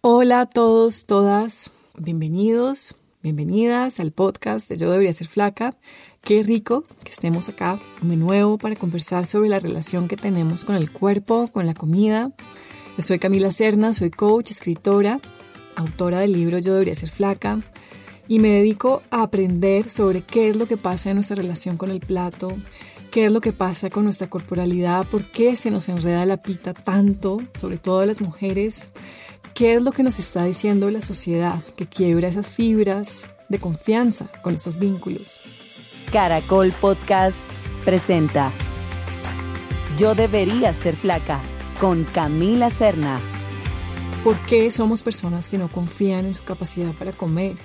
Hola a todos, todas, bienvenidos, bienvenidas al podcast de Yo debería ser flaca. Qué rico que estemos acá de nuevo para conversar sobre la relación que tenemos con el cuerpo, con la comida. Soy Camila Serna, soy coach, escritora, autora del libro Yo debería ser flaca y me dedico a aprender sobre qué es lo que pasa en nuestra relación con el plato, qué es lo que pasa con nuestra corporalidad, por qué se nos enreda la pita tanto, sobre todo a las mujeres ¿Qué es lo que nos está diciendo la sociedad que quiebra esas fibras de confianza con esos vínculos? Caracol Podcast presenta Yo debería ser flaca con Camila Serna. ¿Por qué somos personas que no confían en su capacidad para comer?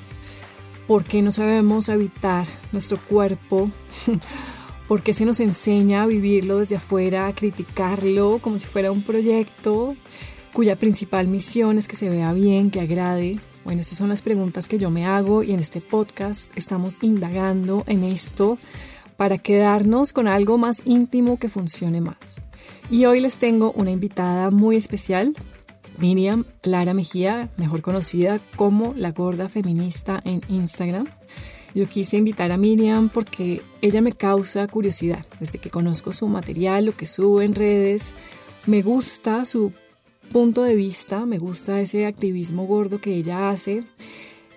¿Por qué no sabemos habitar nuestro cuerpo? ¿Por qué se nos enseña a vivirlo desde afuera, a criticarlo como si fuera un proyecto? Cuya principal misión es que se vea bien, que agrade. Bueno, estas son las preguntas que yo me hago y en este podcast estamos indagando en esto para quedarnos con algo más íntimo que funcione más. Y hoy les tengo una invitada muy especial, Miriam Lara Mejía, mejor conocida como la gorda feminista en Instagram. Yo quise invitar a Miriam porque ella me causa curiosidad. Desde que conozco su material, lo que sube en redes, me gusta su punto de vista, me gusta ese activismo gordo que ella hace.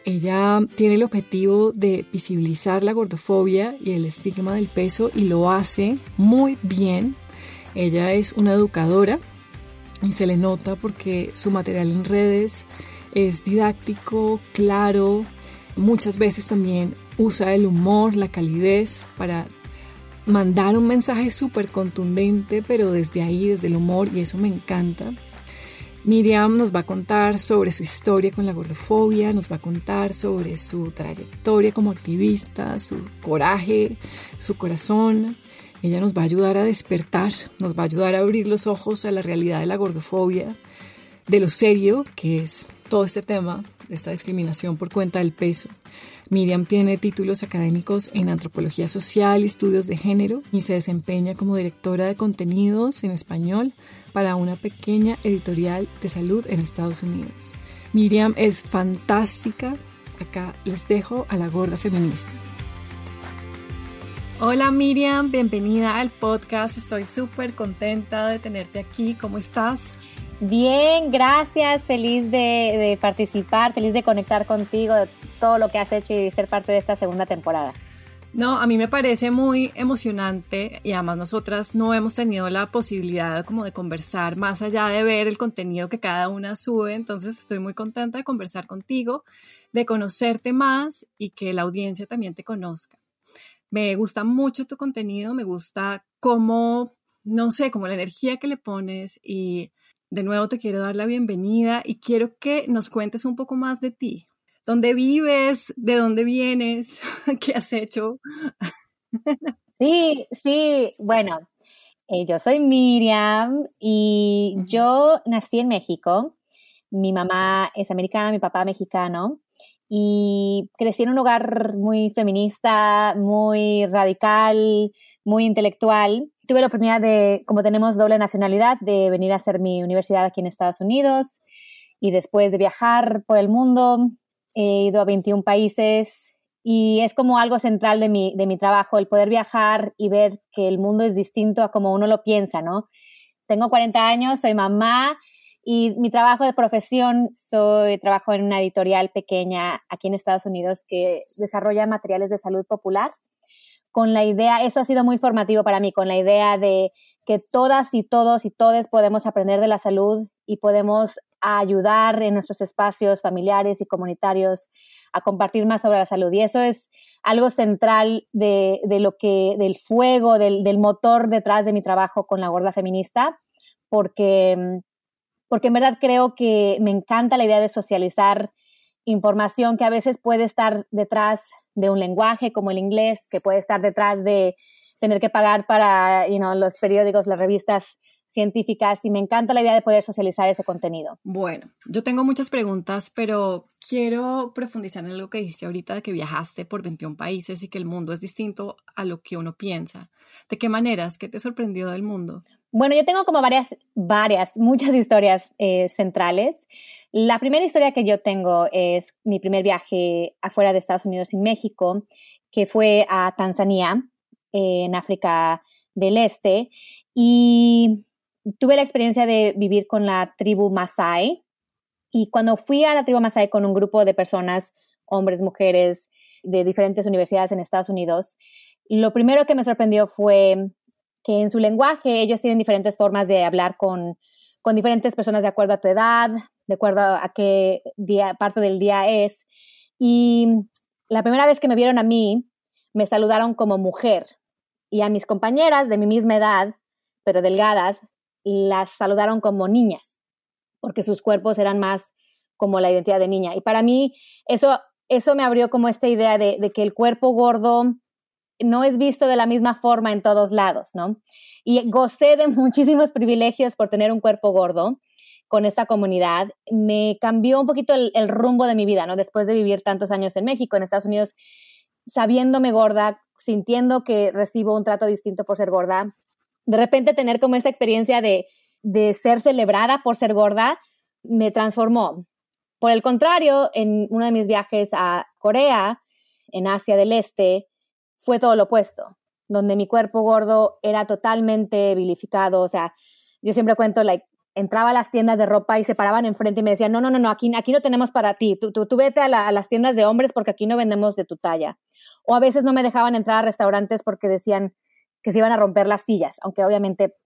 Ella tiene el objetivo de visibilizar la gordofobia y el estigma del peso y lo hace muy bien. Ella es una educadora y se le nota porque su material en redes es didáctico, claro, muchas veces también usa el humor, la calidez para mandar un mensaje súper contundente, pero desde ahí, desde el humor, y eso me encanta. Miriam nos va a contar sobre su historia con la gordofobia, nos va a contar sobre su trayectoria como activista, su coraje, su corazón. Ella nos va a ayudar a despertar, nos va a ayudar a abrir los ojos a la realidad de la gordofobia, de lo serio que es todo este tema esta discriminación por cuenta del peso. Miriam tiene títulos académicos en antropología social y estudios de género y se desempeña como directora de contenidos en español para una pequeña editorial de salud en Estados Unidos. Miriam es fantástica. Acá les dejo a la gorda feminista. Hola Miriam, bienvenida al podcast. Estoy súper contenta de tenerte aquí. ¿Cómo estás? Bien, gracias. Feliz de, de, participar, feliz de conectar contigo, todo lo que has hecho y ser parte de esta segunda temporada. No, a mí me parece muy emocionante y además nosotras no hemos tenido la posibilidad como de conversar más allá de ver el contenido que cada una sube, entonces estoy muy contenta de conversar contigo, de conocerte más y que la audiencia también te conozca. Me gusta mucho tu contenido, me gusta cómo, no sé, como la energía que le pones y de nuevo te quiero dar la bienvenida y quiero que nos cuentes un poco más de ti dónde vives, de dónde vienes, qué has hecho. Sí, sí, bueno, eh, yo soy Miriam y yo nací en México. Mi mamá es americana, mi papá mexicano y crecí en un lugar muy feminista, muy radical, muy intelectual. Tuve la oportunidad de, como tenemos doble nacionalidad, de venir a hacer mi universidad aquí en Estados Unidos y después de viajar por el mundo, he ido a 21 países y es como algo central de mi, de mi trabajo, el poder viajar y ver que el mundo es distinto a como uno lo piensa, ¿no? Tengo 40 años, soy mamá y mi trabajo de profesión, soy, trabajo en una editorial pequeña aquí en Estados Unidos que desarrolla materiales de salud popular con la idea, eso ha sido muy formativo para mí, con la idea de que todas y todos y todes podemos aprender de la salud y podemos ayudar en nuestros espacios familiares y comunitarios a compartir más sobre la salud. Y eso es algo central de, lo que, del fuego, del, del, motor detrás de mi trabajo con la gorda feminista, porque, porque en verdad creo que me encanta la idea de socializar información que a veces puede estar detrás de un lenguaje como el inglés, que puede estar detrás de tener que pagar para you know, los periódicos, las revistas científicas y me encanta la idea de poder socializar ese contenido. Bueno, yo tengo muchas preguntas, pero quiero profundizar en lo que dijiste ahorita de que viajaste por 21 países y que el mundo es distinto a lo que uno piensa. ¿De qué maneras? ¿Qué te sorprendió del mundo? Bueno, yo tengo como varias, varias, muchas historias eh, centrales. La primera historia que yo tengo es mi primer viaje afuera de Estados Unidos y México, que fue a Tanzania, en África del Este, y tuve la experiencia de vivir con la tribu Masai. Y cuando fui a la tribu Masai con un grupo de personas, hombres, mujeres, de diferentes universidades en Estados Unidos, lo primero que me sorprendió fue que en su lenguaje ellos tienen diferentes formas de hablar con, con diferentes personas de acuerdo a tu edad, de acuerdo a qué día, parte del día es. Y la primera vez que me vieron a mí, me saludaron como mujer y a mis compañeras de mi misma edad, pero delgadas, las saludaron como niñas, porque sus cuerpos eran más como la identidad de niña. Y para mí eso, eso me abrió como esta idea de, que el cuerpo gordo no es visto de la misma forma en todos lados, ¿no? Y gocé de muchísimos privilegios por tener un cuerpo gordo con esta comunidad, me cambió un poquito el, rumbo de mi vida, ¿no? Después de vivir tantos años en México, en Estados Unidos, sabiéndome gorda, sintiendo que recibo un trato distinto por ser gorda, de repente tener como esta experiencia de, de ser celebrada por ser gorda, me transformó. Por el contrario, en uno de mis viajes a Corea, en Asia del Este, fue todo lo opuesto, donde mi cuerpo gordo era totalmente vilificado, o sea, yo siempre cuento, like, entraba a las tiendas de ropa y se paraban enfrente y me decían, no, no, no, no aquí, aquí no tenemos para ti, tú, tú, vete a, las tiendas de hombres porque aquí no vendemos de tu talla. O a veces no me dejaban entrar a restaurantes porque decían que se iban a romper las sillas, aunque obviamente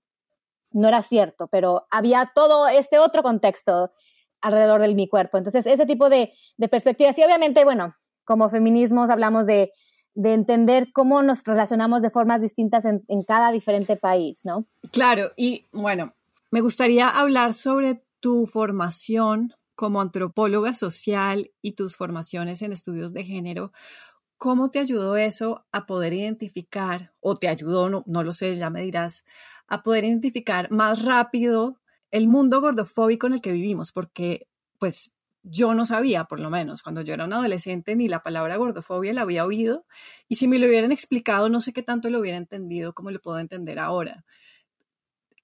no era cierto, pero había todo este otro contexto alrededor de mi cuerpo. Entonces, ese tipo de, de perspectivas. Y obviamente, bueno, como feminismos hablamos de, de entender cómo nos relacionamos de formas distintas en cada diferente país, ¿no? Claro, y bueno, me gustaría hablar sobre tu formación como antropóloga social y tus formaciones en estudios de género. ¿Cómo te ayudó eso a poder identificar, o te ayudó, no, no lo sé, ya me dirás, a poder identificar más rápido el mundo gordofóbico en el que vivimos? Porque, pues, yo no sabía, por lo menos, cuando yo era un adolescente, ni la palabra gordofobia la había oído, y si me lo hubieran explicado, no sé qué tanto lo hubiera entendido como lo puedo entender ahora.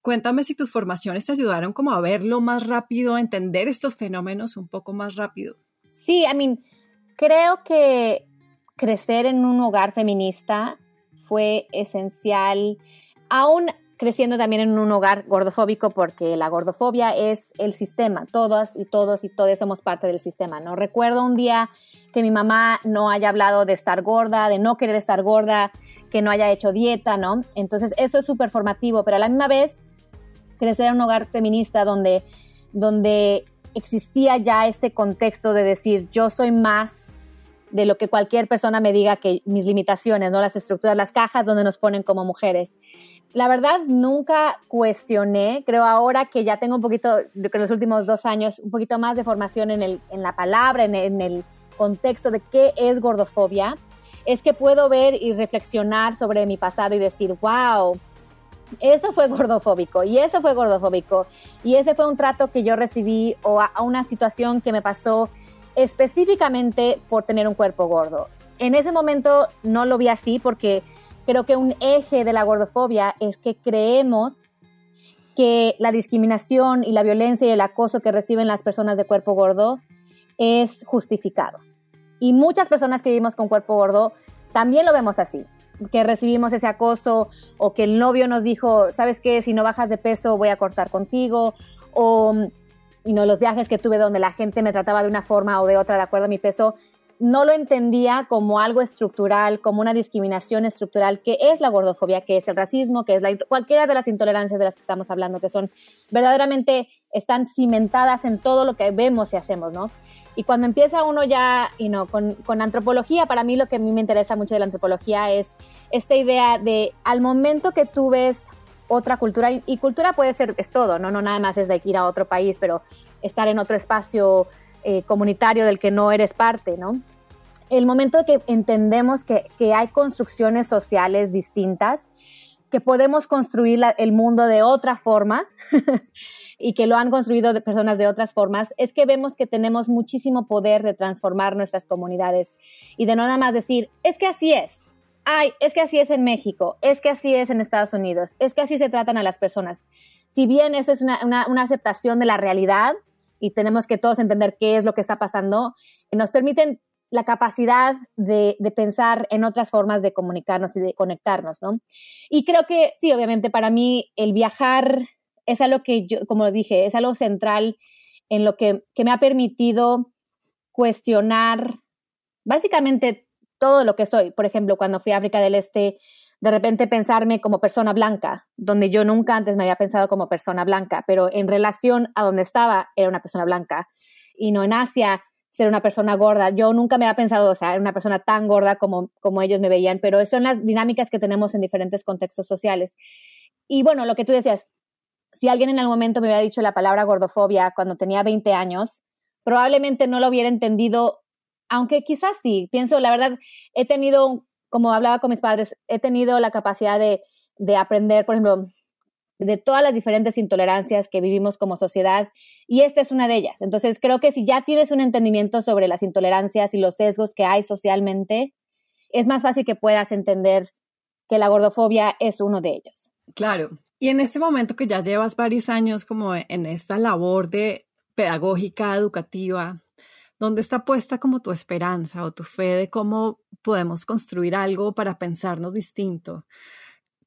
Cuéntame si tus formaciones te ayudaron como a verlo más rápido, a entender estos fenómenos un poco más rápido. Sí, I mean, creo que crecer en un hogar feminista fue esencial, aún creciendo también en un hogar gordofóbico, porque la gordofobia es el sistema, todas y todos y todas somos parte del sistema, ¿no? Recuerdo un día que mi mamá no haya hablado de estar gorda, de no querer estar gorda, que no haya hecho dieta, ¿no? Entonces eso es súper formativo, pero a la misma vez crecer en un hogar feminista donde, donde existía ya este contexto de decir yo soy más de lo que cualquier persona me diga que mis limitaciones, ¿no? Las estructuras, las cajas donde nos ponen como mujeres. La verdad, nunca cuestioné, creo ahora que ya tengo un poquito, en los últimos dos años, un poquito más de formación en, el, en la palabra, en en el contexto de qué es gordofobia, es que puedo ver y reflexionar sobre mi pasado y decir, wow, eso fue gordofóbico y eso fue gordofóbico y ese fue un trato que yo recibí o a, una situación que me pasó específicamente por tener un cuerpo gordo. En ese momento no lo vi así porque creo que un eje de la gordofobia es que creemos que la discriminación y la violencia y el acoso que reciben las personas de cuerpo gordo es justificado. Y muchas personas que vivimos con cuerpo gordo también lo vemos así que recibimos ese acoso o que el novio nos dijo, ¿sabes qué? Si no bajas de peso voy a cortar contigo o y no, los viajes que tuve donde la gente me trataba de una forma o de otra de acuerdo a mi peso, no lo entendía como algo estructural, como una discriminación estructural, que es la gordofobia, que es el racismo, que es cualquiera de las intolerancias de las que estamos hablando, que son verdaderamente, están cimentadas en todo lo que vemos y hacemos, ¿no? Y cuando empieza uno ya, y no, con, con, antropología, para mí lo que a mí me interesa mucho de la antropología es esta idea de al momento que tú ves otra cultura, y, cultura puede ser, es todo, ¿no? No nada más es de ir a otro país, pero estar en otro espacio eh, comunitario del que no eres parte, ¿no? El momento que entendemos que, que hay construcciones sociales distintas, que podemos construir el mundo de otra forma, y que lo han construido de personas de otras formas, es que vemos que tenemos muchísimo poder de transformar nuestras comunidades y de no nada más decir, es que así es, ay, es que así es en México, es que así es en Estados Unidos, es que así se tratan a las personas. Si bien eso es una, una, aceptación de la realidad, y tenemos que todos entender qué es lo que está pasando, nos permiten la capacidad de, pensar en otras formas de comunicarnos y de conectarnos, ¿no? Y creo que sí, obviamente para mí el viajar es algo que yo, como dije, es algo central en lo que, que me ha permitido cuestionar básicamente todo lo que soy. Por ejemplo, cuando fui a África del Este, de repente pensarme como persona blanca, donde yo nunca antes me había pensado como persona blanca, pero en relación a donde estaba era una persona blanca. Y no en Asia ser una persona gorda. Yo nunca me había pensado, o sea, una persona tan gorda como, como ellos me veían, pero son las dinámicas que tenemos en diferentes contextos sociales. Y bueno, lo que tú decías, si alguien en algún momento me hubiera dicho la palabra gordofobia cuando tenía 20 años, probablemente no lo hubiera entendido, aunque quizás sí. Pienso, la verdad, he tenido, como hablaba con mis padres, he tenido la capacidad de, de aprender, por ejemplo, de todas las diferentes intolerancias que vivimos como sociedad y esta es una de ellas. Entonces, creo que si ya tienes un entendimiento sobre las intolerancias y los sesgos que hay socialmente, es más fácil que puedas entender que la gordofobia es uno de ellos. Claro. Y en este momento que ya llevas varios años como en esta labor de pedagógica, educativa, ¿dónde está puesta como tu esperanza o tu fe de cómo podemos construir algo para pensarnos distinto?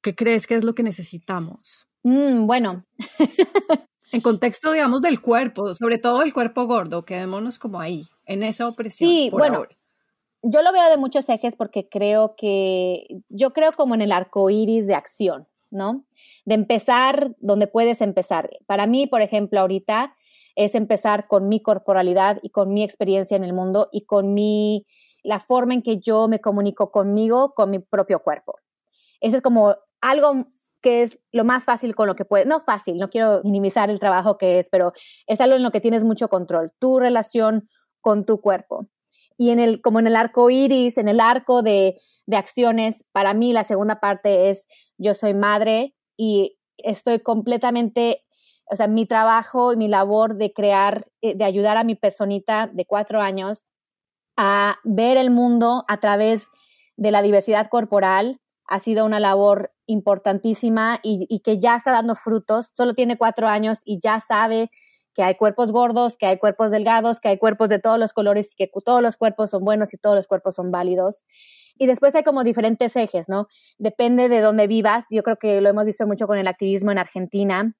¿Qué crees que es lo que necesitamos? Mm, bueno. en contexto, digamos, del cuerpo, sobre todo el cuerpo gordo, quedémonos como ahí, en esa opresión. Sí, bueno. Yo lo veo de muchos ejes porque creo que, yo creo como en el arco iris de acción, ¿no? De empezar donde puedes empezar. Para mí, por ejemplo, ahorita es empezar con mi corporalidad y con mi experiencia en el mundo y con mi, la forma en que yo me comunico conmigo, con mi propio cuerpo. Ese es como algo que es lo más fácil con lo que puedes, no fácil, no quiero minimizar el trabajo que es, pero es algo en lo que tienes mucho control, tu relación con tu cuerpo. Y en el, como en el arco iris, en el arco de, de acciones, para mí la segunda parte es yo soy madre y estoy completamente, o sea, mi trabajo y mi labor de crear, eh, de ayudar a mi personita de cuatro años a ver el mundo a través de la diversidad corporal, ha sido una labor importantísima y, que ya está dando frutos. Solo tiene cuatro años y ya sabe que hay cuerpos gordos, que hay cuerpos delgados, que hay cuerpos de todos los colores y que todos los cuerpos son buenos y todos los cuerpos son válidos. Y después hay como diferentes ejes, ¿no? Depende de dónde vivas. Yo creo que lo hemos visto mucho con el activismo en Argentina,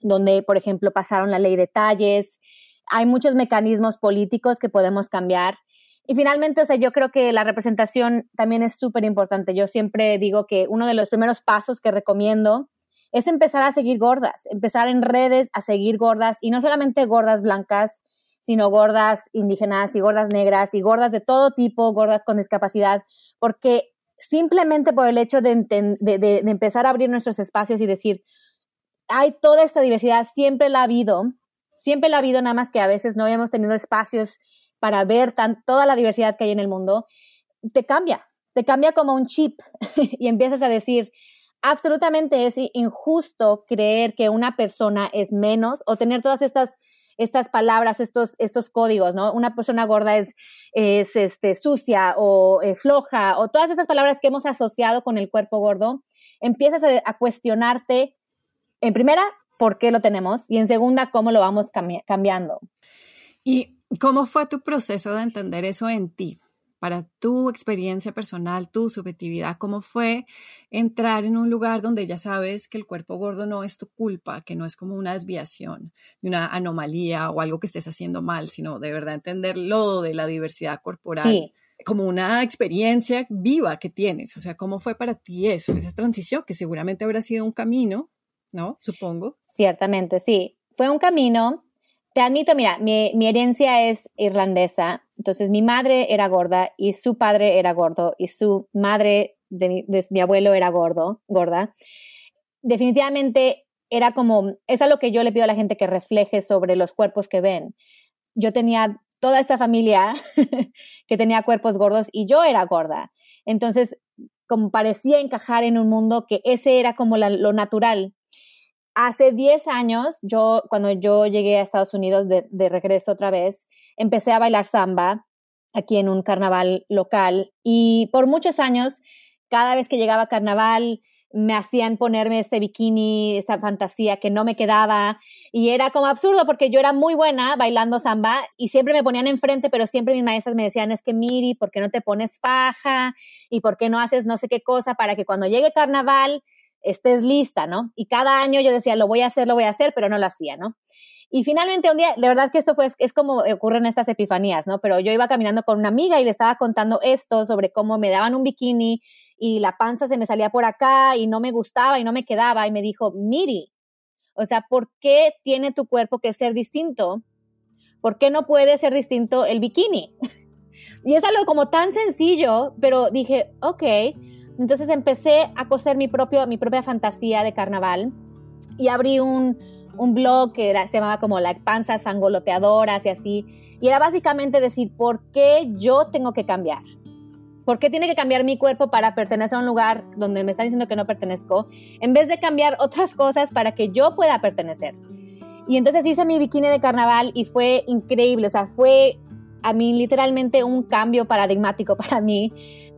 donde, por ejemplo, pasaron la ley de talles. Hay muchos mecanismos políticos que podemos cambiar y finalmente, o sea, yo creo que la representación también es súper importante. Yo siempre digo que uno de los primeros pasos que recomiendo es empezar a seguir gordas, empezar en redes a seguir gordas y no solamente gordas blancas, sino gordas indígenas y gordas negras y gordas de todo tipo, gordas con discapacidad, porque simplemente por el hecho de, de, de, empezar a abrir nuestros espacios y decir, hay toda esta diversidad, siempre la ha habido, siempre la ha habido, nada más que a veces no habíamos tenido espacios para ver tan, toda la diversidad que hay en el mundo, te cambia, te cambia como un chip y empiezas a decir, absolutamente es injusto creer que una persona es menos o tener todas estas estas palabras, estos, estos códigos, ¿no? Una persona gorda es, es este, sucia o eh, floja o todas estas palabras que hemos asociado con el cuerpo gordo, empiezas a, a, cuestionarte, en primera, por qué lo tenemos y en segunda, cómo lo vamos cambiando. Y ¿Cómo fue tu proceso de entender eso en ti? Para tu experiencia personal, tu subjetividad, ¿cómo fue entrar en un lugar donde ya sabes que el cuerpo gordo no es tu culpa, que no es como una desviación, una anomalía o algo que estés haciendo mal, sino de verdad entender lo de la diversidad corporal? como una experiencia viva que tienes. O sea, ¿cómo fue para ti eso, esa transición, que seguramente habrá sido un camino, ¿no? Supongo. Ciertamente, sí. Fue un camino te admito, mira, mi, herencia es irlandesa, entonces mi madre era gorda y su padre era gordo y su madre de mi, abuelo era gordo, gorda. Definitivamente era como, es algo que yo le pido a la gente que refleje sobre los cuerpos que ven. Yo tenía toda esta familia que tenía cuerpos gordos y yo era gorda. Entonces, como parecía encajar en un mundo que ese era como lo natural hace 10 años, yo, cuando yo llegué a Estados Unidos de, regreso otra vez, empecé a bailar samba aquí en un carnaval local y por muchos años, cada vez que llegaba carnaval, me hacían ponerme ese bikini, esa fantasía que no me quedaba y era como absurdo porque yo era muy buena bailando samba y siempre me ponían enfrente, pero siempre mis maestras me decían, es que Miri, ¿por qué no te pones faja? ¿Y por qué no haces no sé qué cosa para que cuando llegue carnaval estés lista, ¿no? Y cada año yo decía, lo voy a hacer, lo voy a hacer, pero no lo hacía, ¿no? Y finalmente un día, de verdad que esto fue, es como ocurren estas epifanías, ¿no? Pero yo iba caminando con una amiga y le estaba contando esto sobre cómo me daban un bikini y la panza se me salía por acá y no me gustaba y no me quedaba y me dijo, Miri, o sea, ¿por qué tiene tu cuerpo que ser distinto? ¿Por qué no puede ser distinto el bikini? y es algo como tan sencillo, pero dije, ok, entonces empecé a coser mi, propio, mi propia fantasía de carnaval y abrí un, un blog que era, se llamaba como las panzas angoloteadoras y así. Y era básicamente decir, ¿por qué yo tengo que cambiar? ¿Por qué tiene que cambiar mi cuerpo para pertenecer a un lugar donde me están diciendo que no pertenezco? En vez de cambiar otras cosas para que yo pueda pertenecer. Y entonces hice mi bikini de carnaval y fue increíble. O sea, fue a mí literalmente un cambio paradigmático para mí.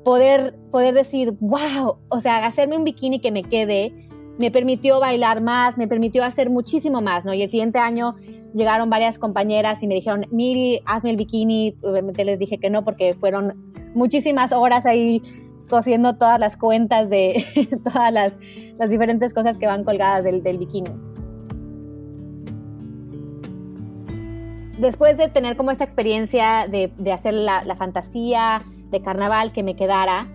Poder, poder decir, wow, o sea, hacerme un bikini que me quede me permitió bailar más, me permitió hacer muchísimo más, ¿no? Y el siguiente año llegaron varias compañeras y me dijeron, Miri, hazme el bikini. Obviamente les dije que no porque fueron muchísimas horas ahí cosiendo todas las cuentas de todas las, las, diferentes cosas que van colgadas del, del bikini. Después de tener como esa experiencia de, de hacer la, la fantasía de carnaval que me quedara,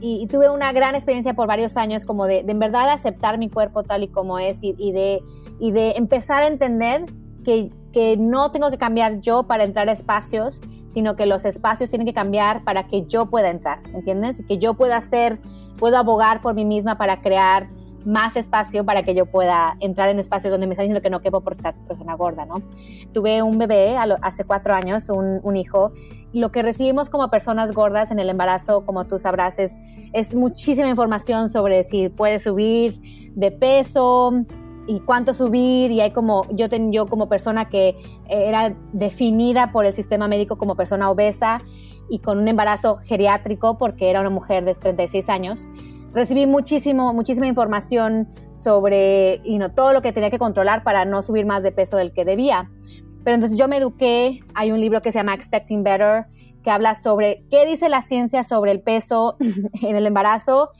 y, tuve una gran experiencia por varios años como de, de, en verdad aceptar mi cuerpo tal y como es y, de, y de empezar a entender que, que no tengo que cambiar yo para entrar a espacios, sino que los espacios tienen que cambiar para que yo pueda entrar, ¿entiendes? Que yo pueda hacer, puedo abogar por mí misma para crear más espacio para que yo pueda entrar en espacios donde me están diciendo que no quepo por ser persona gorda, ¿no? Tuve un bebé hace cuatro años, un, un hijo, lo que recibimos como personas gordas en el embarazo, como tú sabrás, es, muchísima información sobre si puedes subir de peso y cuánto subir, y hay como, yo, ten, yo como persona que era definida por el sistema médico como persona obesa y con un embarazo geriátrico porque era una mujer de 36 años, recibí muchísimo, muchísima información sobre todo lo que tenía que controlar para no subir más de peso del que debía. Pero entonces yo me eduqué, hay un libro que se llama Expecting Better, que habla sobre qué dice la ciencia sobre el peso en el embarazo,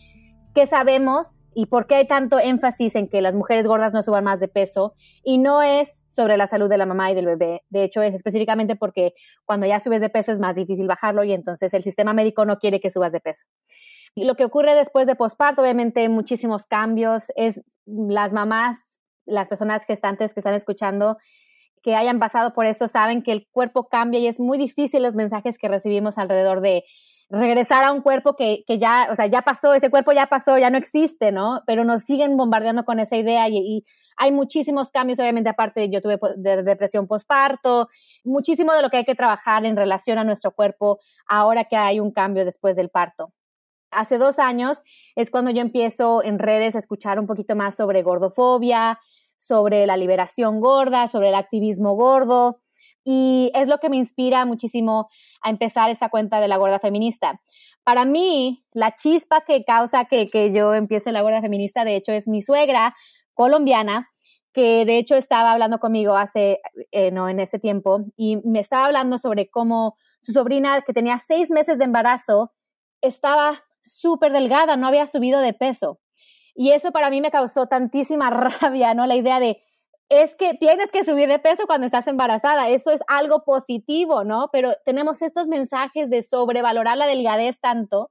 qué sabemos y por qué hay tanto énfasis en que las mujeres gordas no suban más de peso. Y no es sobre la salud de la mamá y del bebé. De hecho, es específicamente porque cuando ya subes de peso es más difícil bajarlo y entonces el sistema médico no quiere que subas de peso. Lo que ocurre después de posparto, obviamente muchísimos cambios, es las mamás, las personas gestantes que están escuchando, que hayan pasado por esto, saben que el cuerpo cambia y es muy difícil los mensajes que recibimos alrededor de regresar a un cuerpo que, que ya, o sea, ya pasó, ese cuerpo ya pasó, ya no existe, ¿no? Pero nos siguen bombardeando con esa idea y, hay muchísimos cambios, obviamente, aparte yo tuve de depresión postparto, muchísimo de lo que hay que trabajar en relación a nuestro cuerpo ahora que hay un cambio después del parto. Hace dos años es cuando yo empiezo en redes a escuchar un poquito más sobre gordofobia, sobre la liberación gorda, sobre el activismo gordo. Y es lo que me inspira muchísimo a empezar esta cuenta de la gorda feminista. Para mí, la chispa que causa que, que yo empiece la gorda feminista, de hecho, es mi suegra colombiana, que de hecho estaba hablando conmigo hace, eh, no, en ese tiempo, y me estaba hablando sobre cómo su sobrina, que tenía seis meses de embarazo, estaba súper delgada, no había subido de peso. Y eso para mí me causó tantísima rabia, ¿no? La idea de, es que tienes que subir de peso cuando estás embarazada, eso es algo positivo, ¿no? Pero tenemos estos mensajes de sobrevalorar la delgadez tanto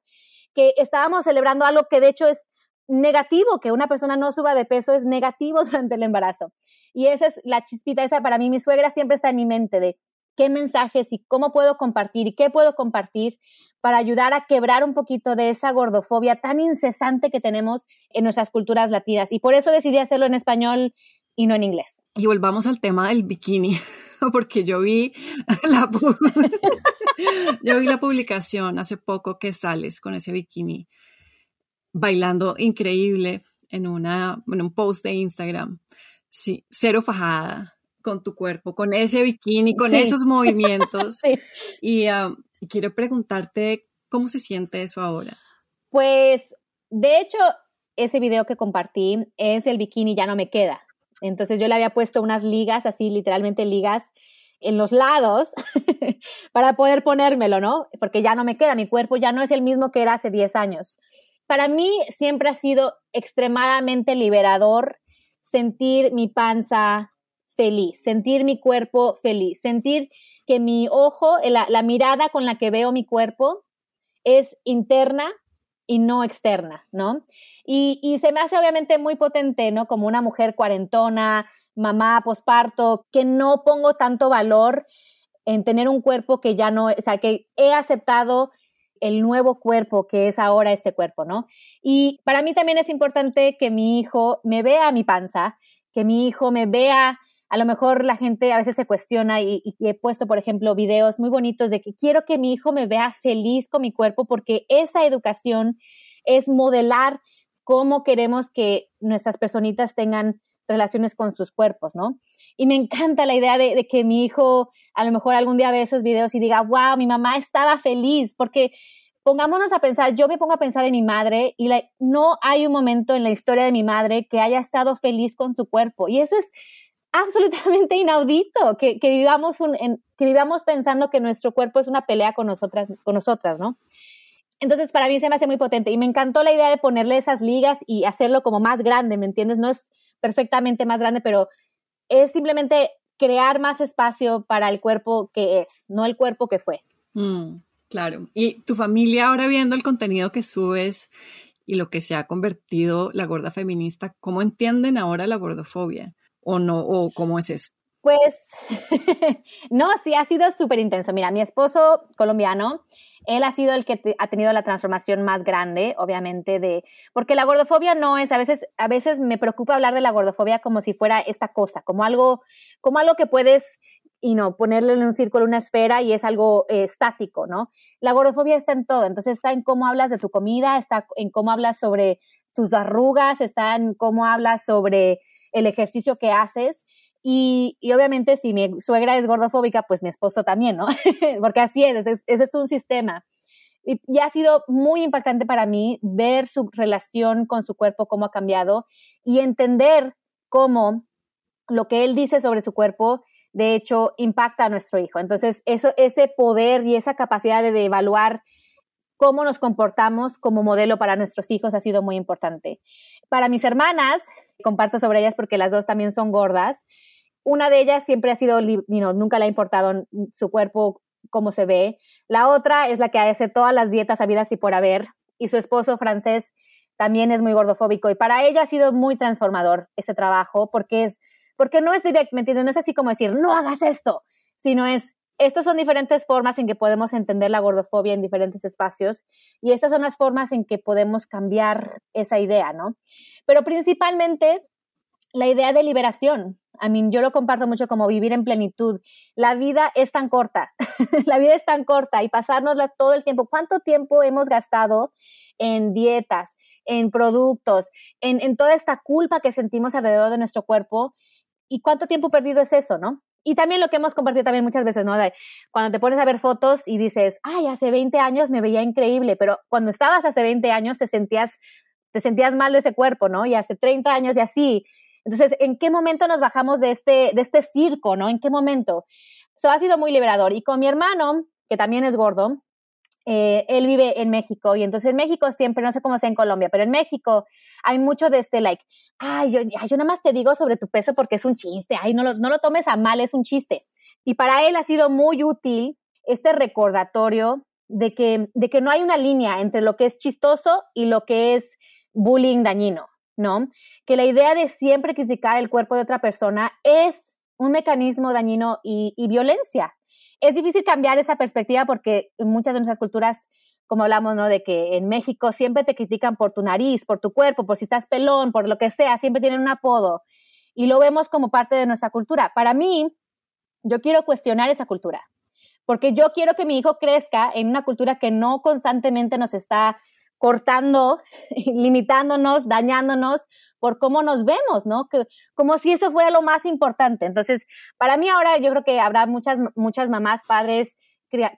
que estábamos celebrando algo que de hecho es negativo, que una persona no suba de peso es negativo durante el embarazo. Y esa es la chispita, esa para mí, mi suegra siempre está en mi mente de qué mensajes y cómo puedo compartir y qué puedo compartir para ayudar a quebrar un poquito de esa gordofobia tan incesante que tenemos en nuestras culturas latinas. Y por eso decidí hacerlo en español y no en inglés. Y volvamos al tema del bikini, porque yo vi la, yo vi la publicación hace poco que sales con ese bikini bailando increíble en, una, en un post de Instagram. Sí, cero fajada, con tu cuerpo, con ese bikini, con esos movimientos. Y um, quiero preguntarte cómo se siente eso ahora. Pues, de hecho, ese video que compartí es el bikini ya no me queda. Entonces yo le había puesto unas ligas, así literalmente ligas en los lados para poder ponérmelo, ¿no? Porque ya no me queda, mi cuerpo ya no es el mismo que era hace 10 años. Para mí siempre ha sido extremadamente liberador sentir mi panza feliz, sentir mi cuerpo feliz, sentir que mi ojo, la, la mirada con la que veo mi cuerpo es interna y no externa, ¿no? Y, y, se me hace obviamente muy potente, ¿no? Como una mujer cuarentona, mamá posparto, que no pongo tanto valor en tener un cuerpo que ya no, o sea, que he aceptado el nuevo cuerpo que es ahora este cuerpo, ¿no? Y para mí también es importante que mi hijo me vea mi panza, que mi hijo me vea, a lo mejor la gente a veces se cuestiona y, he puesto, por ejemplo, videos muy bonitos de que quiero que mi hijo me vea feliz con mi cuerpo porque esa educación es modelar cómo queremos que nuestras personitas tengan relaciones con sus cuerpos, ¿no? Y me encanta la idea de, que mi hijo a lo mejor algún día ve esos videos y diga, wow, mi mamá estaba feliz, porque pongámonos a pensar, yo me pongo a pensar en mi madre y no hay un momento en la historia de mi madre que haya estado feliz con su cuerpo. Y eso es absolutamente inaudito, que, vivamos, un, que vivamos pensando que nuestro cuerpo es una pelea con nosotras, con nosotras, ¿no? Entonces, para mí se me hace muy potente y me encantó la idea de ponerle esas ligas y hacerlo como más grande, ¿me entiendes? No es perfectamente más grande, pero es simplemente crear más espacio para el cuerpo que es, no el cuerpo que fue. Mm, claro. Y tu familia ahora viendo el contenido que subes y lo que se ha convertido la gorda feminista, ¿cómo entienden ahora la gordofobia? ¿O no? ¿O cómo es eso? Pues, no, sí, ha sido súper intenso. Mira, mi esposo colombiano, él ha sido el que ha tenido la transformación más grande, obviamente, de, porque la gordofobia no es, a veces, a veces me preocupa hablar de la gordofobia como si fuera esta cosa, como algo, como algo que puedes, y no, ponerle en un círculo, una esfera y es algo eh, estático, ¿no? La gordofobia está en todo, entonces está en cómo hablas de tu comida, está en cómo hablas sobre tus arrugas, está en cómo hablas sobre el ejercicio que haces. Y, obviamente si mi suegra es gordofóbica, pues mi esposo también, ¿no? Porque así es, ese, es un sistema. Y, y, ha sido muy impactante para mí ver su relación con su cuerpo, cómo ha cambiado y entender cómo lo que él dice sobre su cuerpo, de hecho, impacta a nuestro hijo. Entonces, eso, ese poder y esa capacidad de evaluar cómo nos comportamos como modelo para nuestros hijos ha sido muy importante. Para mis hermanas, comparto sobre ellas porque las dos también son gordas, una de ellas siempre ha sido, nunca le ha importado su cuerpo, cómo se ve. La otra es la que hace todas las dietas habidas y por haber. Y su esposo francés también es muy gordofóbico. Y para ella ha sido muy transformador ese trabajo porque es, porque no es directo, ¿me entiendes? No es así como decir, no hagas esto, sino es, estas son diferentes formas en que podemos entender la gordofobia en diferentes espacios y estas son las formas en que podemos cambiar esa idea, ¿no? Pero principalmente la idea de liberación, I mean, yo lo comparto mucho como vivir en plenitud. La vida es tan corta, la vida es tan corta y pasárnosla todo el tiempo. ¿Cuánto tiempo hemos gastado en dietas, en productos, en toda esta culpa que sentimos alrededor de nuestro cuerpo? ¿Y cuánto tiempo perdido es eso, no? Y también lo que hemos compartido también muchas veces, ¿no? cuando te pones a ver fotos y dices, ay, hace 20 años me veía increíble, pero cuando estabas hace 20 años te sentías, te sentías mal de ese cuerpo, ¿no? Y hace 30 años y así. Entonces, ¿en qué momento nos bajamos de este, de este circo, no? ¿En qué momento? Eso ha sido muy liberador. Y con mi hermano, que también es gordo, eh, él vive en México y entonces en México siempre, no sé cómo sea en Colombia, pero en México hay mucho de este like, ay, yo, yo nada más te digo sobre tu peso porque es un chiste, ay, no lo, no lo tomes a mal, es un chiste. Y para él ha sido muy útil este recordatorio de que, de que no hay una línea entre lo que es chistoso y lo que es bullying dañino. ¿no? Que la idea de siempre criticar el cuerpo de otra persona es un mecanismo dañino y, violencia. Es difícil cambiar esa perspectiva porque en muchas de nuestras culturas, como hablamos, ¿no? De que en México siempre te critican por tu nariz, por tu cuerpo, por si estás pelón, por lo que sea, siempre tienen un apodo. Y lo vemos como parte de nuestra cultura. Para mí, yo quiero cuestionar esa cultura porque yo quiero que mi hijo crezca en una cultura que no constantemente nos está cortando, limitándonos, dañándonos por cómo nos vemos, ¿no? Que, como si eso fuera lo más importante. Entonces, para mí ahora yo creo que habrá muchas, muchas mamás, padres,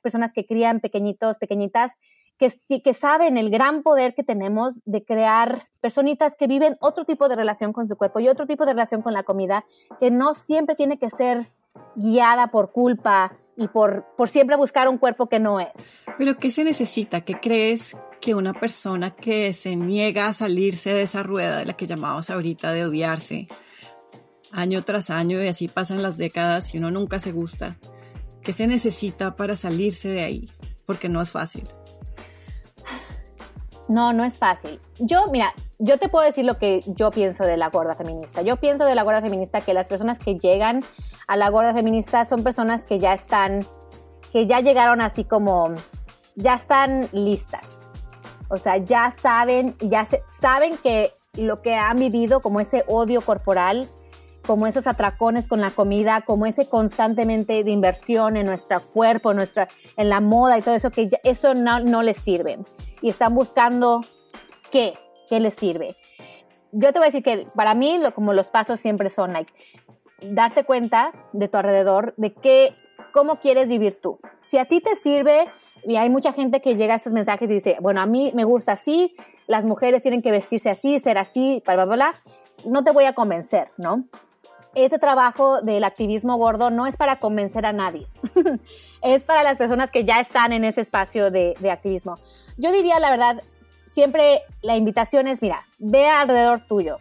personas que crían pequeñitos, pequeñitas, que, que saben el gran poder que tenemos de crear personitas que viven otro tipo de relación con su cuerpo y otro tipo de relación con la comida, que no siempre tiene que ser guiada por culpa y por, por siempre buscar un cuerpo que no es. Pero ¿qué se necesita? ¿Qué crees que una persona que se niega a salirse de esa rueda de la que llamabas ahorita de odiarse año tras año y así pasan las décadas y uno nunca se gusta? ¿Qué se necesita para salirse de ahí? Porque no es fácil. No, no es fácil. Yo, mira, yo te puedo decir lo que yo pienso de la gorda feminista. Yo pienso de la gorda feminista que las personas que llegan a la gorda feminista son personas que ya están, que ya llegaron así como, ya están listas. O sea, ya saben, ya saben que lo que han vivido, como ese odio corporal, como esos atracones con la comida, como ese constantemente de inversión en nuestro cuerpo, nuestra, en la moda y todo eso, que eso no, no les sirve y están buscando qué, qué les sirve. Yo te voy a decir que para mí, lo, como los pasos siempre son, like, darte cuenta de tu alrededor, de qué, cómo quieres vivir tú. Si a ti te sirve, y hay mucha gente que llega a estos mensajes y dice, bueno, a mí me gusta así, las mujeres tienen que vestirse así, ser así, bla, bla, bla, no te voy a convencer, ¿no? ese trabajo del activismo gordo no es para convencer a nadie, es para las personas que ya están en ese espacio de, activismo. Yo diría, la verdad, siempre la invitación es, mira, ve alrededor tuyo,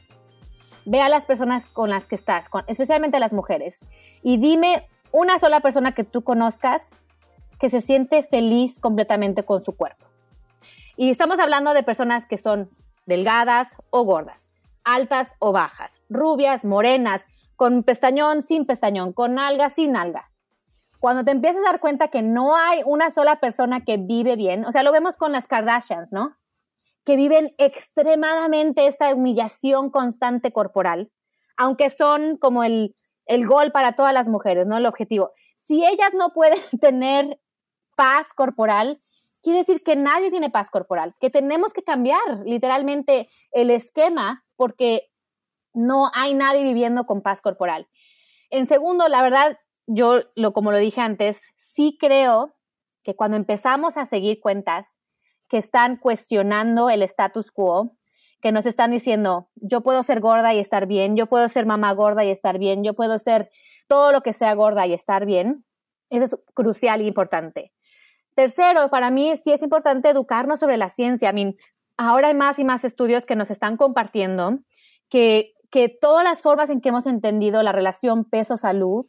ve a las personas con las que estás, especialmente a las mujeres, y dime una sola persona que tú conozcas que se siente feliz completamente con su cuerpo. Y estamos hablando de personas que son delgadas o gordas, altas o bajas, rubias, morenas, con pestañón, sin pestañón, con alga, sin alga. Cuando te empiezas a dar cuenta que no hay una sola persona que vive bien, o sea, lo vemos con las Kardashians, ¿no? Que viven extremadamente esta humillación constante corporal, aunque son como el, el gol para todas las mujeres, ¿no? El objetivo. Si ellas no pueden tener paz corporal, quiere decir que nadie tiene paz corporal, que tenemos que cambiar literalmente el esquema porque no hay nadie viviendo con paz corporal. En segundo, la verdad, yo, lo, como lo dije antes, sí creo que cuando empezamos a seguir cuentas que están cuestionando el status quo, que nos están diciendo, yo puedo ser gorda y estar bien, yo puedo ser mamá gorda y estar bien, yo puedo ser todo lo que sea gorda y estar bien, eso es crucial y importante. Tercero, para mí sí es importante educarnos sobre la ciencia. I ahora hay más y más estudios que nos están compartiendo que que todas las formas en que hemos entendido la relación peso-salud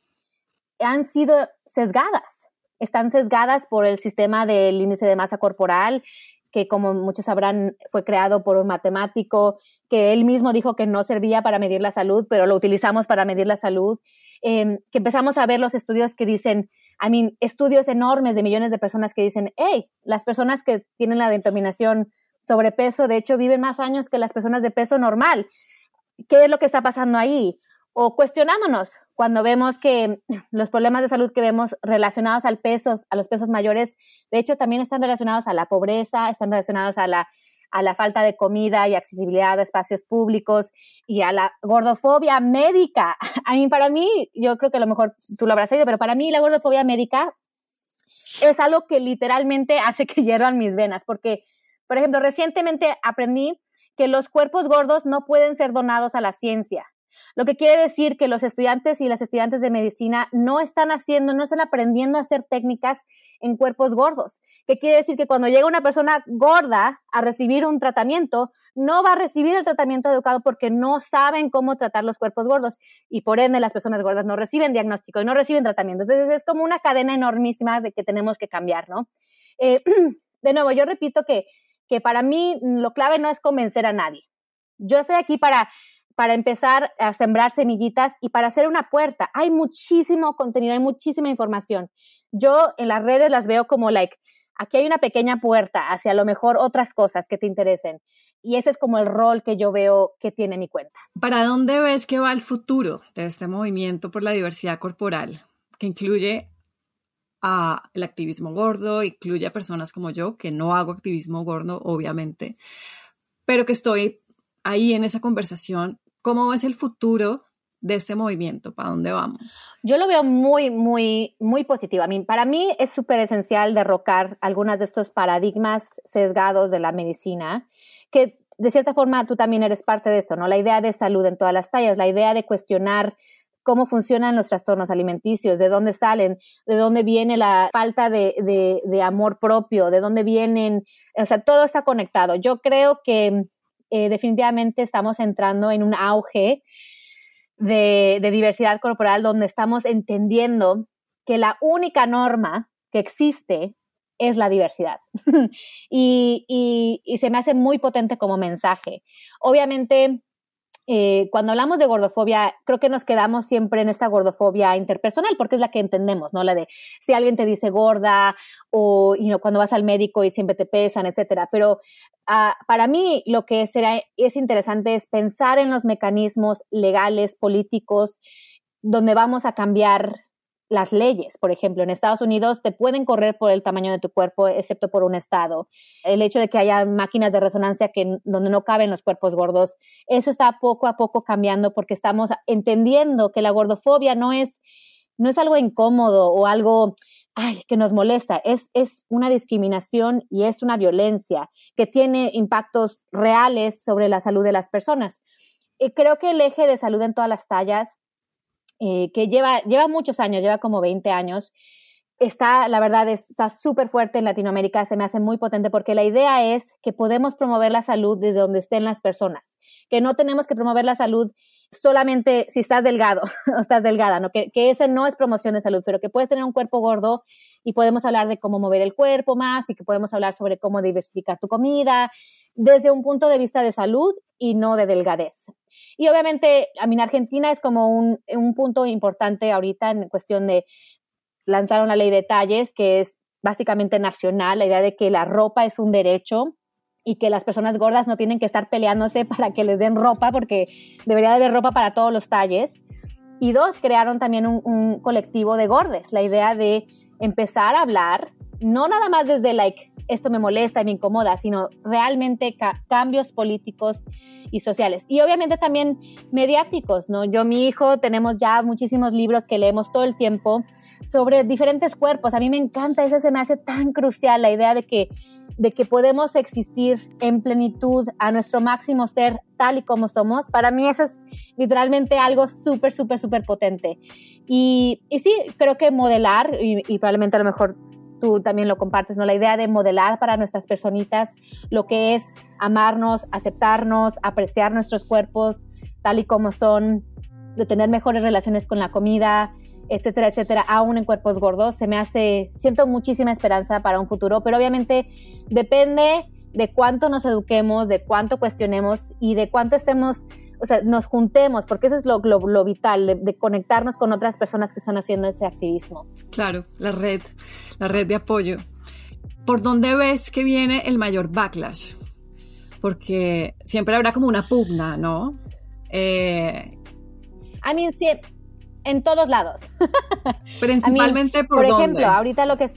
han sido sesgadas. Están sesgadas por el sistema del índice de masa corporal, que como muchos sabrán fue creado por un matemático, que él mismo dijo que no servía para medir la salud, pero lo utilizamos para medir la salud. Em, que empezamos a ver los estudios que dicen, I mean, estudios enormes de millones de personas que dicen, hey, las personas que tienen la denominación sobrepeso, de hecho, viven más años que las personas de peso normal. ¿Qué es lo que está pasando ahí? O cuestionándonos cuando vemos que los problemas de salud que vemos relacionados al peso, a los pesos mayores, de hecho también están relacionados a la pobreza, están relacionados a la, a la falta de comida y accesibilidad a espacios públicos y a la gordofobia médica. A mí, para mí, yo creo que a lo mejor tú lo habrás sabido, pero para mí la gordofobia médica es algo que literalmente hace que hiervan mis venas, porque, por ejemplo, recientemente aprendí que los cuerpos gordos no pueden ser donados a la ciencia. Lo que quiere decir que los estudiantes y las estudiantes de medicina no están haciendo, no están aprendiendo a hacer técnicas en cuerpos gordos. Que quiere decir que cuando llega una persona gorda a recibir un tratamiento, no va a recibir el tratamiento adecuado porque no saben cómo tratar los cuerpos gordos y por ende las personas gordas no reciben diagnóstico y no reciben tratamiento. Entonces es como una cadena enormísima de que tenemos que cambiar, ¿no? Eh, de nuevo, yo repito que que para mí lo clave no es convencer a nadie. Yo estoy aquí para, para empezar a sembrar semillitas y para hacer una puerta. Hay muchísimo contenido, hay muchísima información. Yo en las redes las veo como like, aquí hay una pequeña puerta hacia a lo mejor otras cosas que te interesen. Y ese es como el rol que yo veo que tiene mi cuenta. ¿Para dónde ves que va el futuro de este movimiento por la diversidad corporal, que incluye a el activismo gordo, incluye a personas como yo, que no hago activismo gordo, obviamente, pero que estoy ahí en esa conversación. ¿Cómo es el futuro de este movimiento? ¿Para dónde vamos? Yo lo veo muy, muy, muy positivo. A mí, para mí es súper esencial derrocar algunos de estos paradigmas sesgados de la medicina, que de cierta forma tú también eres parte de esto, ¿no? La idea de salud en todas las tallas, la idea de cuestionar cómo funcionan los trastornos alimenticios, de dónde salen, de dónde viene la falta de, amor propio, de dónde vienen, o sea, todo está conectado. Yo creo que eh, definitivamente estamos entrando en un auge de, diversidad corporal donde estamos entendiendo que la única norma que existe es la diversidad. y, se me hace muy potente como mensaje. Obviamente, eh, cuando hablamos de gordofobia, creo que nos quedamos siempre en esta gordofobia interpersonal, porque es la que entendemos, ¿no? La de si alguien te dice gorda o you know, cuando vas al médico y siempre te pesan, etcétera. Pero uh, para mí lo que será, es interesante es pensar en los mecanismos legales, políticos, donde vamos a cambiar las leyes, por ejemplo, en Estados Unidos te pueden correr por el tamaño de tu cuerpo, excepto por un estado. El hecho de que haya máquinas de resonancia que donde no caben los cuerpos gordos, eso está poco a poco cambiando porque estamos entendiendo que la gordofobia no es no es algo incómodo o algo ay, que nos molesta, es, es una discriminación y es una violencia que tiene impactos reales sobre la salud de las personas. Y creo que el eje de salud en todas las tallas eh, que lleva, lleva muchos años, lleva como 20 años. Está, la verdad, está súper fuerte en Latinoamérica, se me hace muy potente porque la idea es que podemos promover la salud desde donde estén las personas, que no tenemos que promover la salud solamente si estás delgado o estás delgada, ¿no? Que, que ese no es promoción de salud, pero que puedes tener un cuerpo gordo y podemos hablar de cómo mover el cuerpo más y que podemos hablar sobre cómo diversificar tu comida desde un punto de vista de salud y no de delgadez. Y obviamente, a mí en Argentina es como un, un punto importante ahorita en cuestión de lanzar una ley de talles que es básicamente nacional, la idea de que la ropa es un derecho y que las personas gordas no tienen que estar peleándose para que les den ropa porque debería haber ropa para todos los talles. Y dos, crearon también un colectivo de gordes, la idea de empezar a hablar, no nada más desde like, esto me molesta y me incomoda, sino realmente cambios políticos y sociales. Y obviamente también mediáticos, ¿no? Yo, mi hijo, tenemos ya muchísimos libros que leemos todo el tiempo sobre diferentes cuerpos. A mí me encanta, eso se me hace tan crucial, la idea de que, de que podemos existir en plenitud a nuestro máximo ser tal y como somos. Para mí eso es literalmente algo súper, súper, súper potente. Y, y, sí, creo que modelar, y, y probablemente a lo mejor tú también lo compartes, ¿no? La idea de modelar para nuestras personitas lo que es amarnos, aceptarnos, apreciar nuestros cuerpos tal y como son, de tener mejores relaciones con la comida, etcétera, etcétera, aún en cuerpos gordos, se me hace, siento muchísima esperanza para un futuro, pero obviamente depende de cuánto nos eduquemos, de cuánto cuestionemos y de cuánto estemos o sea, nos juntemos, porque eso es lo, lo, vital, de, conectarnos con otras personas que están haciendo ese activismo. Claro, la red, la red de apoyo. ¿Por dónde ves que viene el mayor backlash? Porque siempre habrá como una pugna, ¿no? Eh, I mean, sí, en todos lados. Principalmente por, por ejemplo, ahorita lo que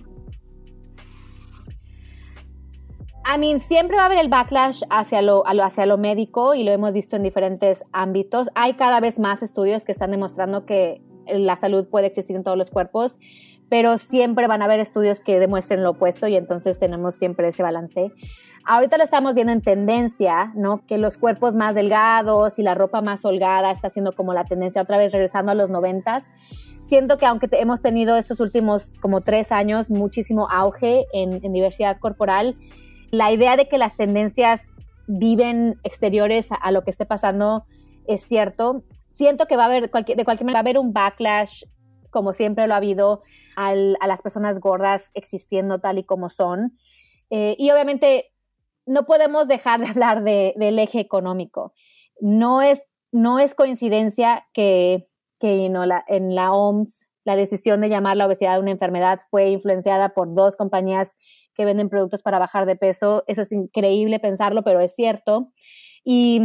I mean, siempre va a haber el backlash hacia lo, hacia lo médico y lo hemos visto en diferentes ámbitos. Hay cada vez más estudios que están demostrando que la salud puede existir en todos los cuerpos, pero siempre van a haber estudios que demuestren lo opuesto y entonces tenemos siempre ese balance. Ahorita lo estamos viendo en tendencia, ¿no? Que los cuerpos más delgados y la ropa más holgada está siendo como la tendencia otra vez regresando a los noventas. Siento que aunque hemos tenido estos últimos como tres años muchísimo auge en, en diversidad corporal, la idea de que las tendencias viven exteriores a, lo que esté pasando es cierto. Siento que va a haber, de cualquier manera, va a haber un backlash, como siempre lo ha habido, a las personas gordas existiendo tal y como son. Eh, y obviamente no podemos dejar de hablar del eje económico. No es, no es coincidencia que, que en la OMS la decisión de llamar la obesidad una enfermedad fue influenciada por dos compañías que venden productos para bajar de peso. Eso es increíble pensarlo, pero es cierto. Y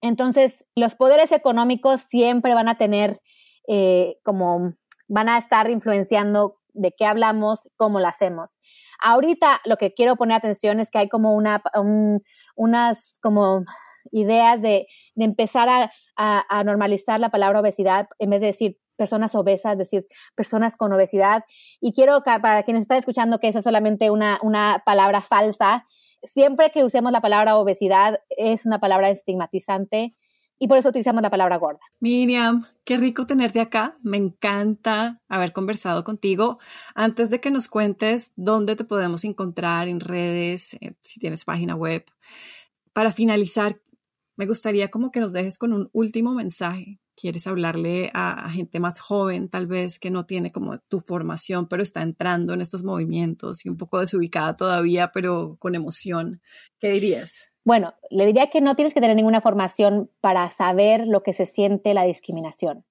entonces los poderes económicos siempre van a tener eh, como, van a estar influenciando de qué hablamos, cómo lo hacemos. Ahorita lo que quiero poner atención es que hay como una, unas como ideas de, empezar a, a, normalizar la palabra obesidad en vez de decir personas obesas, decir personas con obesidad. Y quiero, para quienes están escuchando, que eso es solamente una, una palabra falsa. Siempre que usemos la palabra obesidad es una palabra estigmatizante y por eso utilizamos la palabra gorda. Miriam, qué rico tenerte acá. Me encanta haber conversado contigo. Antes de que nos cuentes dónde te podemos encontrar en redes, eh, si tienes página web, para finalizar, me gustaría como que nos dejes con un último mensaje. Quieres hablarle a, gente más joven, tal vez que no tiene como tu formación, pero está entrando en estos movimientos y un poco desubicada todavía, pero con emoción. ¿Qué dirías? Bueno, le diría que no tienes que tener ninguna formación para saber lo que se siente la discriminación.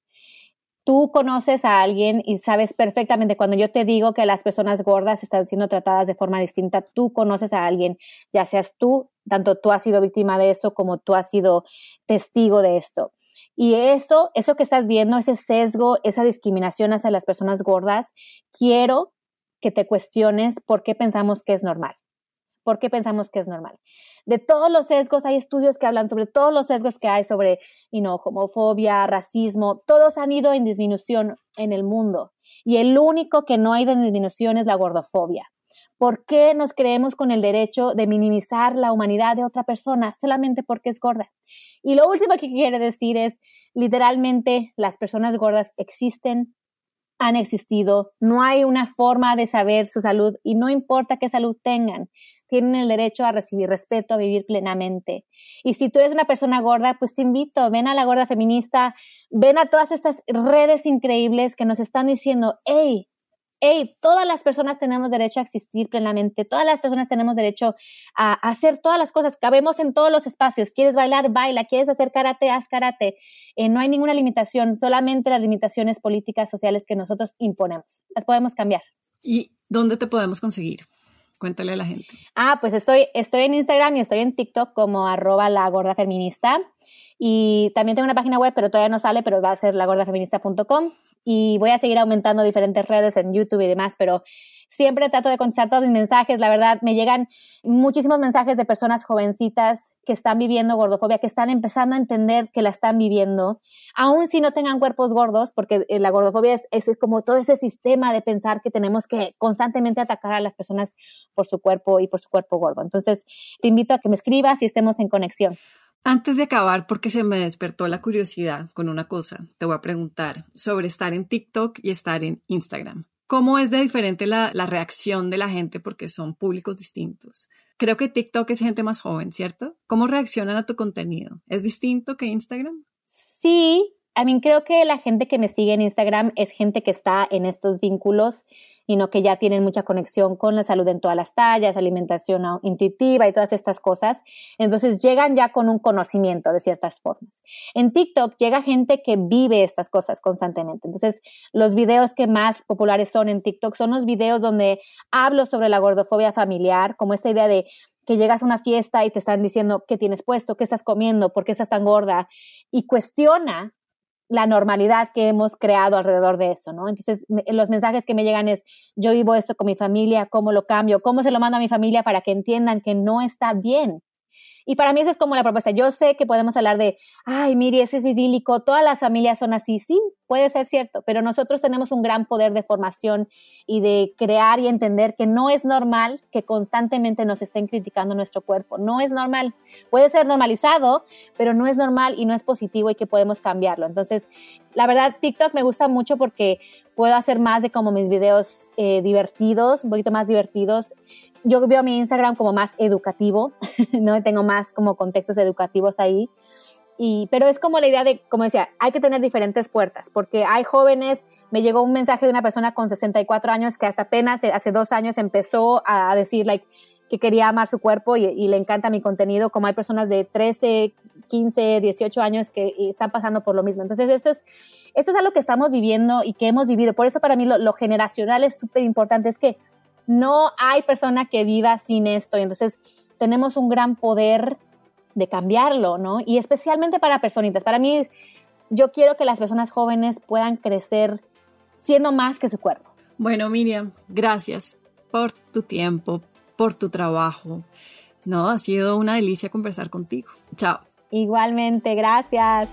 Tú conoces a alguien y sabes perfectamente cuando yo te digo que las personas gordas están siendo tratadas de forma distinta, tú conoces a alguien, ya seas tú, tanto tú has sido víctima de eso como tú has sido testigo de esto. Y eso, eso que estás viendo, ese sesgo, esa discriminación hacia las personas gordas, quiero que te cuestiones por qué pensamos que es normal. ¿Por qué pensamos que es normal? De todos los sesgos, hay estudios que hablan sobre todos los sesgos que hay sobre you know, homofobia, racismo, todos han ido en disminución en el mundo. Y el único que no ha ido en disminución es la gordofobia. ¿Por qué nos creemos con el derecho de minimizar la humanidad de otra persona solamente porque es gorda? Y lo último que quiere decir es, literalmente, las personas gordas existen, han existido, no hay una forma de saber su salud y no importa qué salud tengan tienen el derecho a recibir respeto, a vivir plenamente. Y si tú eres una persona gorda, pues te invito, ven a la gorda feminista, ven a todas estas redes increíbles que nos están diciendo, hey, hey, todas las personas tenemos derecho a existir plenamente, todas las personas tenemos derecho a, hacer todas las cosas, cabemos en todos los espacios, quieres bailar, baila, quieres hacer karate, haz karate, eh, no hay ninguna limitación, solamente las limitaciones políticas, sociales que nosotros imponemos, las podemos cambiar. ¿Y dónde te podemos conseguir? Cuéntale a la gente. Ah, pues estoy, estoy en Instagram y estoy en TikTok como arroba la gorda feminista. Y también tengo una página web, pero todavía no sale, pero va a ser lagordafeminista.com. Y voy a seguir aumentando diferentes redes en YouTube y demás, pero siempre trato de contestar todos mis mensajes. La verdad, me llegan muchísimos mensajes de personas jovencitas que están viviendo gordofobia, que están empezando a entender que la están viviendo, aun si no tengan cuerpos gordos, porque eh, la gordofobia es, es, como todo ese sistema de pensar que tenemos que constantemente atacar a las personas por su cuerpo y por su cuerpo gordo. Entonces, te invito a que me escribas y estemos en conexión. Antes de acabar, porque se me despertó la curiosidad con una cosa, te voy a preguntar sobre estar en TikTok y estar en Instagram. ¿Cómo es de diferente la, la, reacción de la gente porque son públicos distintos? Creo que TikTok es gente más joven, ¿cierto? ¿Cómo reaccionan a tu contenido? ¿Es distinto que Instagram? Sí, a mí creo que la gente que me sigue en Instagram es gente que está en estos vínculos y no que ya tienen mucha conexión con la salud en todas las tallas, alimentación intuitiva y todas estas cosas. Entonces llegan ya con un conocimiento de ciertas formas. En TikTok llega gente que vive estas cosas constantemente. Entonces los videos que más populares son en TikTok son los videos donde hablo sobre la gordofobia familiar, como esta idea de que llegas a una fiesta y te están diciendo qué tienes puesto, qué estás comiendo, por qué estás tan gorda, y cuestiona la normalidad que hemos creado alrededor de eso, ¿no? Entonces, los mensajes que me llegan es, yo vivo esto con mi familia, ¿cómo lo cambio? ¿Cómo se lo mando a mi familia para que entiendan que no está bien? Y para mí esa es como la propuesta. Yo sé que podemos hablar de, ay, mire, ese es idílico, todas las familias son así. Sí, puede ser cierto, pero nosotros tenemos un gran poder de formación y de crear y entender que no es normal que constantemente nos estén criticando nuestro cuerpo. No es normal. Puede ser normalizado, pero no es normal y no es positivo y que podemos cambiarlo. Entonces, la verdad, TikTok me gusta mucho porque puedo hacer más de como mis videos eh, divertidos, un poquito más divertidos yo veo mi Instagram como más educativo, ¿no? Tengo más como contextos educativos ahí. Y, pero es como la idea de, como decía, hay que tener diferentes puertas, porque hay jóvenes, me llegó un mensaje de una persona con 64 años que hasta apenas eh, hace dos años empezó a decir, like, que quería amar su cuerpo y, le encanta mi contenido, como hay personas de 13, 15, 18 años que están pasando por lo mismo. Entonces, esto es, esto es algo que estamos viviendo y que hemos vivido. Por eso para mí lo, lo generacional es súper importante, es que no hay persona que viva sin esto. Y entonces tenemos un gran poder de cambiarlo, ¿no? Y especialmente para personitas. Para mí, yo quiero que las personas jóvenes puedan crecer siendo más que su cuerpo. Bueno, Miriam, gracias por tu tiempo, por tu trabajo. No, ha sido una delicia conversar contigo. Chao. Igualmente, gracias.